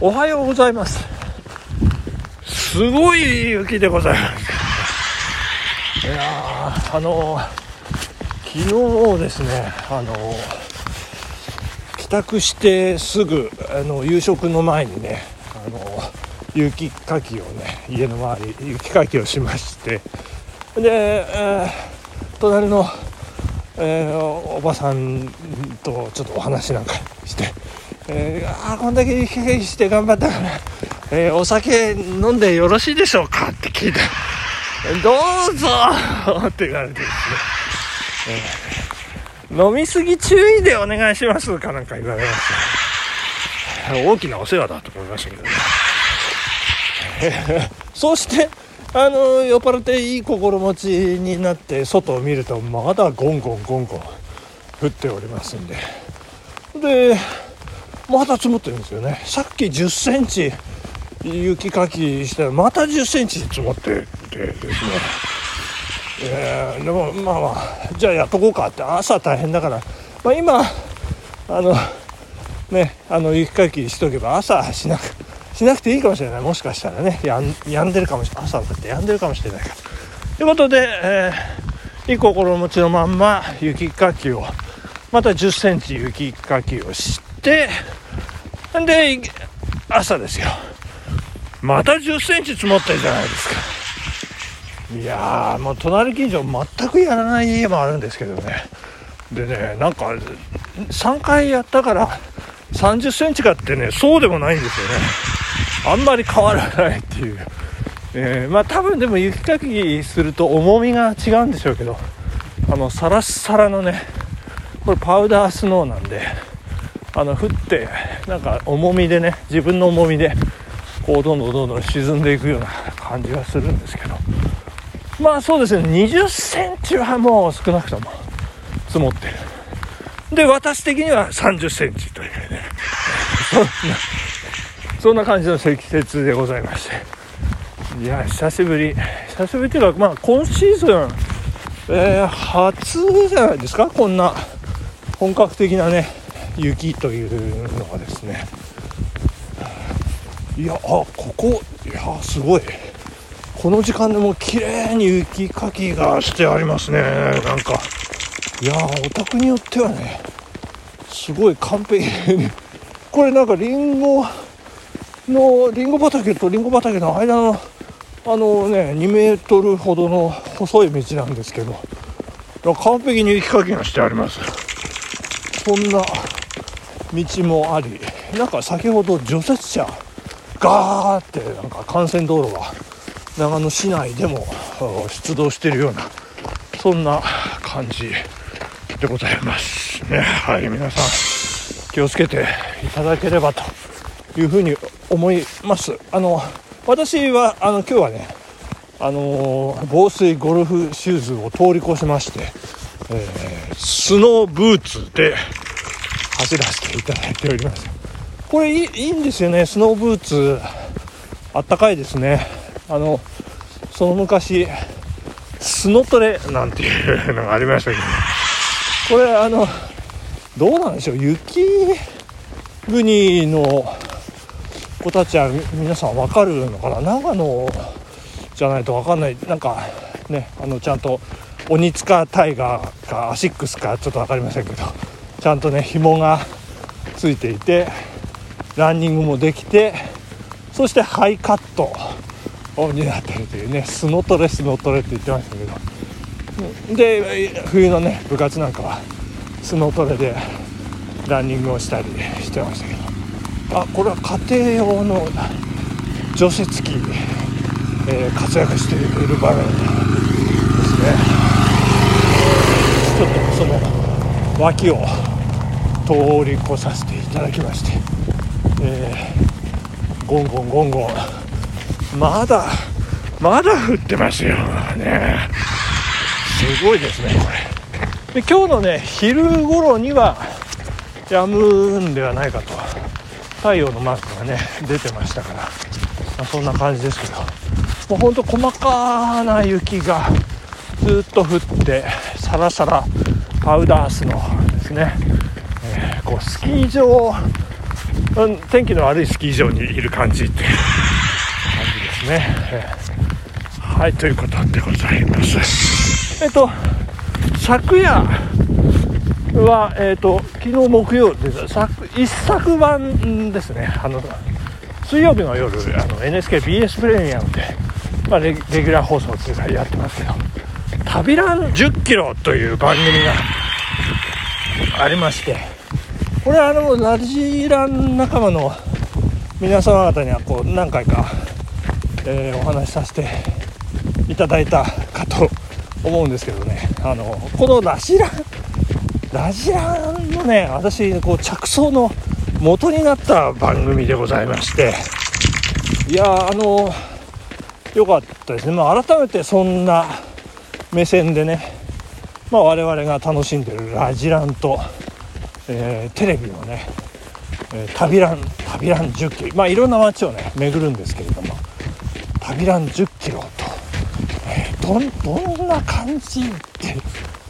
おはようございます。すごい雪でございます。いやあの昨日ですねあの帰宅してすぐあの夕食の前にねあの雪かきをね家の周り雪かきをしましてで、えー隣の、えーおばさんとちょっとお話なんかして「えーあこんだけ雪かきして頑張ったから、えーお酒飲んでよろしいでしょうか?」って聞いて「どうぞ! 」って言われてですね、えー飲みすぎ注意でお願いしますか？なんか言われました。大きなお世話だと思いましたけどね。そしてあの酔っ払っていい心持ちになって外を見るとまだゴンゴンゴンゴン降っておりますんで。でまた積もってるんですよね。さっき1 0センチ雪かきしたらまた1 0センチ積もっててですね。えーでもまあまあじゃあやっとこうかって。朝大変だから、まあ、今あのねあの雪かきしとけば朝しなくしなくていいかもしれない。もしかしたらねやんやんでるかもしれない。朝だってやんでるかもしれないから。ということで、えーいい心持ちのまんま雪かきをまた1 0センチ雪かきをしてで朝ですよ。また1 0センチ積もってるじゃないですか。いやもう隣近所全くやらない家もあるんですけどね。でねなんか3回やったから3 0センチかってねそうでもないんですよね。あんまり変わらないっていう、えーまあ多分でも雪かきすると重みが違うんでしょうけどあのサラッサラのねこれパウダースノーなんで。あの降ってなんか重みでね自分の重みでこうどんどんどんどん沈んでいくような感じがするんですけど。まあそうですね20センチはもう少なくとも積もってる。で私的には30センチというね。そんなそんな感じの積雪でございまして。いや久しぶり。久しぶりっていうかまあ今シーズン、えー初じゃないですか？こんな本格的なね雪というのがですね。いやあここいやすごい。この時間でも綺麗に雪かきがしてありますね。なんか。いやーお宅によってはねすごい完璧これなんかリンゴのリンゴ畑とリンゴ畑の間のあのね2メートルほどの細い道なんですけど完璧に雪かきがしてあります。そんな道もありなんか先ほど除雪車ガーってなんか幹線道路が長野市内でも出動しているようなそんな感じでございますね。はい皆さん気をつけていただければというふうに思います。あの私はあの今日はねあの防水ゴルフシューズを通り越しまして、えースノーブーツで走らせていただいております。これいいんですよね。スノーブーツあったかいですね。あのその昔スノトレなんていうのがありましたけど。これあのどうなんでしょう。雪国の子たちは皆さん分かるのかな。長野じゃないと分かんない。なんかねあのちゃんと鬼塚タイガーかアシックスかちょっと分かりませんけど。ちゃんとね紐がついていてランニングもできてそしてハイカットになってるというねスノトレスノトレって言ってましたけど。で冬のね部活なんかはスノトレでランニングをしたりしてましたけど。あこれは家庭用の除雪機、えー活躍している場面ですね。ちょっとその脇を通り越させていただきまして、えーゴンゴンゴンゴンまだまだ降ってますよ。ね。すごいですねこれ。で今日のね昼頃には止むんではないかと。太陽のマークがね出てましたから、まあそんな感じですけど。もうほんと細かな雪がずっと降ってサラサラパウダースノーですね、こうスキー場天気の悪いスキー場にいる感じっていう。感じですね、はいということでございます。えっと昨夜は、えっと昨日木曜で昨一昨晩ですね。あの水曜日の夜あの NHKBS プレミアムで、まあ、レレギュラー放送っていうかやってますけど「旅ラン10キロ」という番組がありましてこれはあのラジラン仲間の皆様方にはこう何回か、えーお話しさせていただいたかと思うんですけどね。あのこのラジランラジランのね私こう着想の元になった番組でございまして。いやあの良かったですね、まあ、改めてそんな目線でね、まあ、我々が楽しんでるラジランと、えーテレビのね、えー旅ラン旅ラン10キロ。まあいろんな街をね巡るんですけれども旅ラン10キロと、えーどんどんな感じっ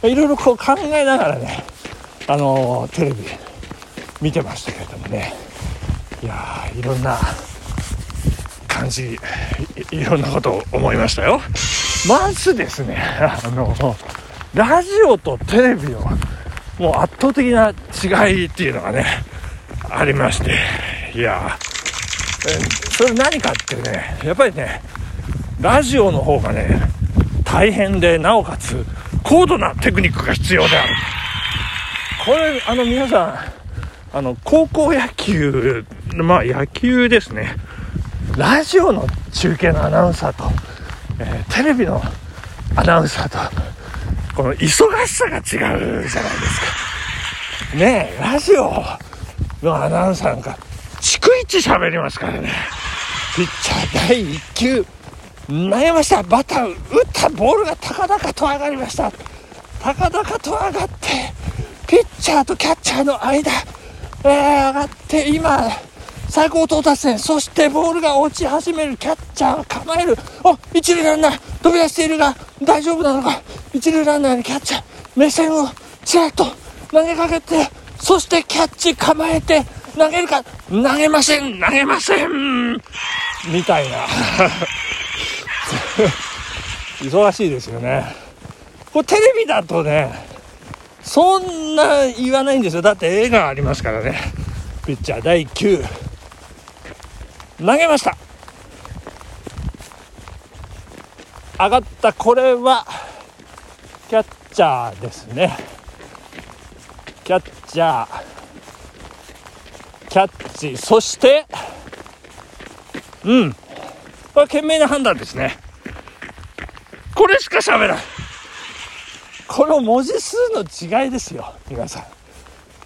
ていろいろこう考えながらねあのテレビ見てましたけれどもね。いやいろんな感じいろんなことを思いましたよ。まずですねあのラジオとテレビのもう圧倒的な違いっていうのがねありまして。いや。それ何かってねやっぱりねラジオの方がね大変でなおかつ高度なテクニックが必要である。これあの皆さんあの高校野球まあ野球ですね。ラジオの中継のアナウンサーと、えーテレビのアナウンサーとこの忙しさが違うじゃないですか。ねえラジオ。のアナウンサーなんか逐一喋りますからね。ピッチャー第1球。投げました。バター打ったボールが高々と上がりました。高々と上がってピッチャーとキャッチャーの間、えー上がって今最高到達点。そしてボールが落ち始める。キャッチャー構える。あ一塁ランナー飛び出しているが大丈夫なのか？一塁ランナーにキャッチャー目線をちらっと投げかけてそしてキャッチ構えて投げるか投げません投げません。みたいな。忙しいですよね。これテレビだとねそんな言わないんですよ。だって映画ありますからね。ピッチャー第1球投げました。上がった。これはキャッチャーですね。キャッチャー。キャッチ。そしてうん。これは賢明な判断ですね。これしか喋らないこの文字数の違いですよ皆さ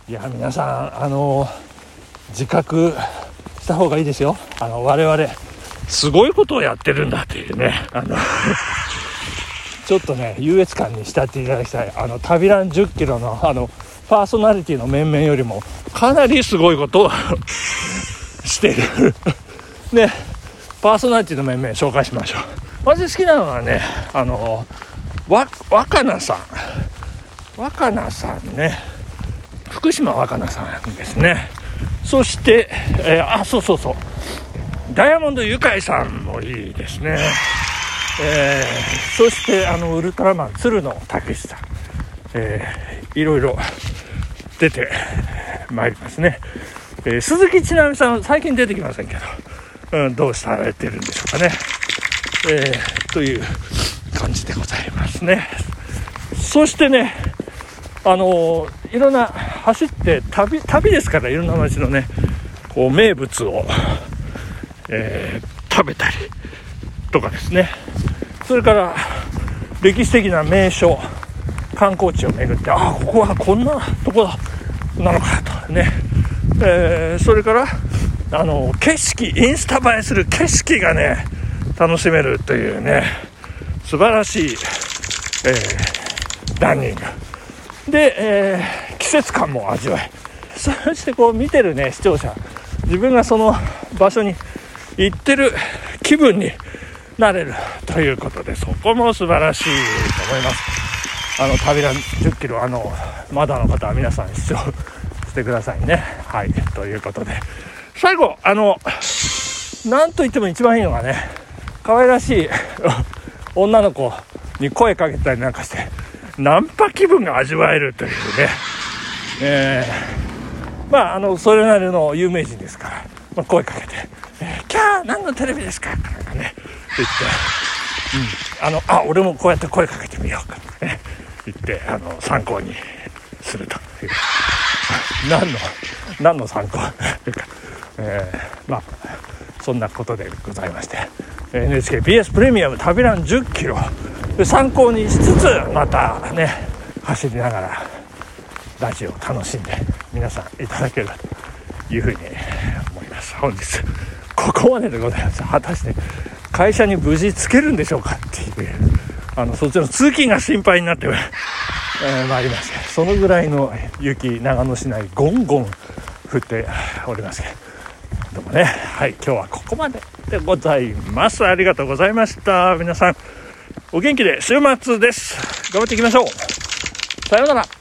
ん。いや皆さんあの自覚した方がいいですよ。あの我々すごいことをやってるんだっていうね。あのちょっとね優越感に浸っていただきたい。あの旅ラン1 0キロの あのパーソナリティの面々よりもかなりすごいことを してる。ねパーソナリティの面々紹介しましょう。私好きなのはねあのわ若菜さん。若菜さんね。福島若菜さんですね。そして、えーあそうそうそう。ダイヤモンドユカイさんもいいですね。えーそしてあのウルトラマン鶴野武さん、えーいろいろ出てまいりますね、えー鈴木ちなみさん最近出てきませんけど、うん、どうされてるんでしょうかね、えーという感じでございますね。そしてねあのいろんな走って旅旅ですからいろんな街のねこう名物を、えー食べたりとかですね。それから歴史的な名所観光地を巡ってああここはこんなとこなのかとね、えーそれからあの景色インスタ映えする景色がね楽しめるというね素晴らしい、えーランニング。で、えー季節感も味わえそしてこう見てるね視聴者。自分がその場所に行ってる気分になれるということでそこも素晴らしいと思います。あの旅ラン1 0キロあのまだの方は皆さん視聴してくださいね。はいということで。最後あのなんといっても一番いいのがね可愛らしい 女の子に声かけたりなんかしてナンパ気分が味わえるというね、えー、まああのそれなりの有名人ですから、まあ、声かけて「えー、キャー何のテレビですか?」とかね。言って、うん、あのあ俺もこうやって声かけてみようか。と ね言ってあの参考にすると。い う何の何の参考？というか、えー、まあそんなことでございまして。NHKBS プレミアム旅ラン1 0キロ。参考にしつつまたね走りながらラジオを楽しんで皆さんいただければというふうに思います。本日ここまででございます。果たして会社に無事つけるんでしょうかっていう。あのそっちの通勤が心配になってえー、まいりまして。そのぐらいの雪長野市内ゴンゴン降っております。けどもね。はい今日はここまででございます。ありがとうございました。皆さんお元気で週末です。頑張っていきましょう。さようなら。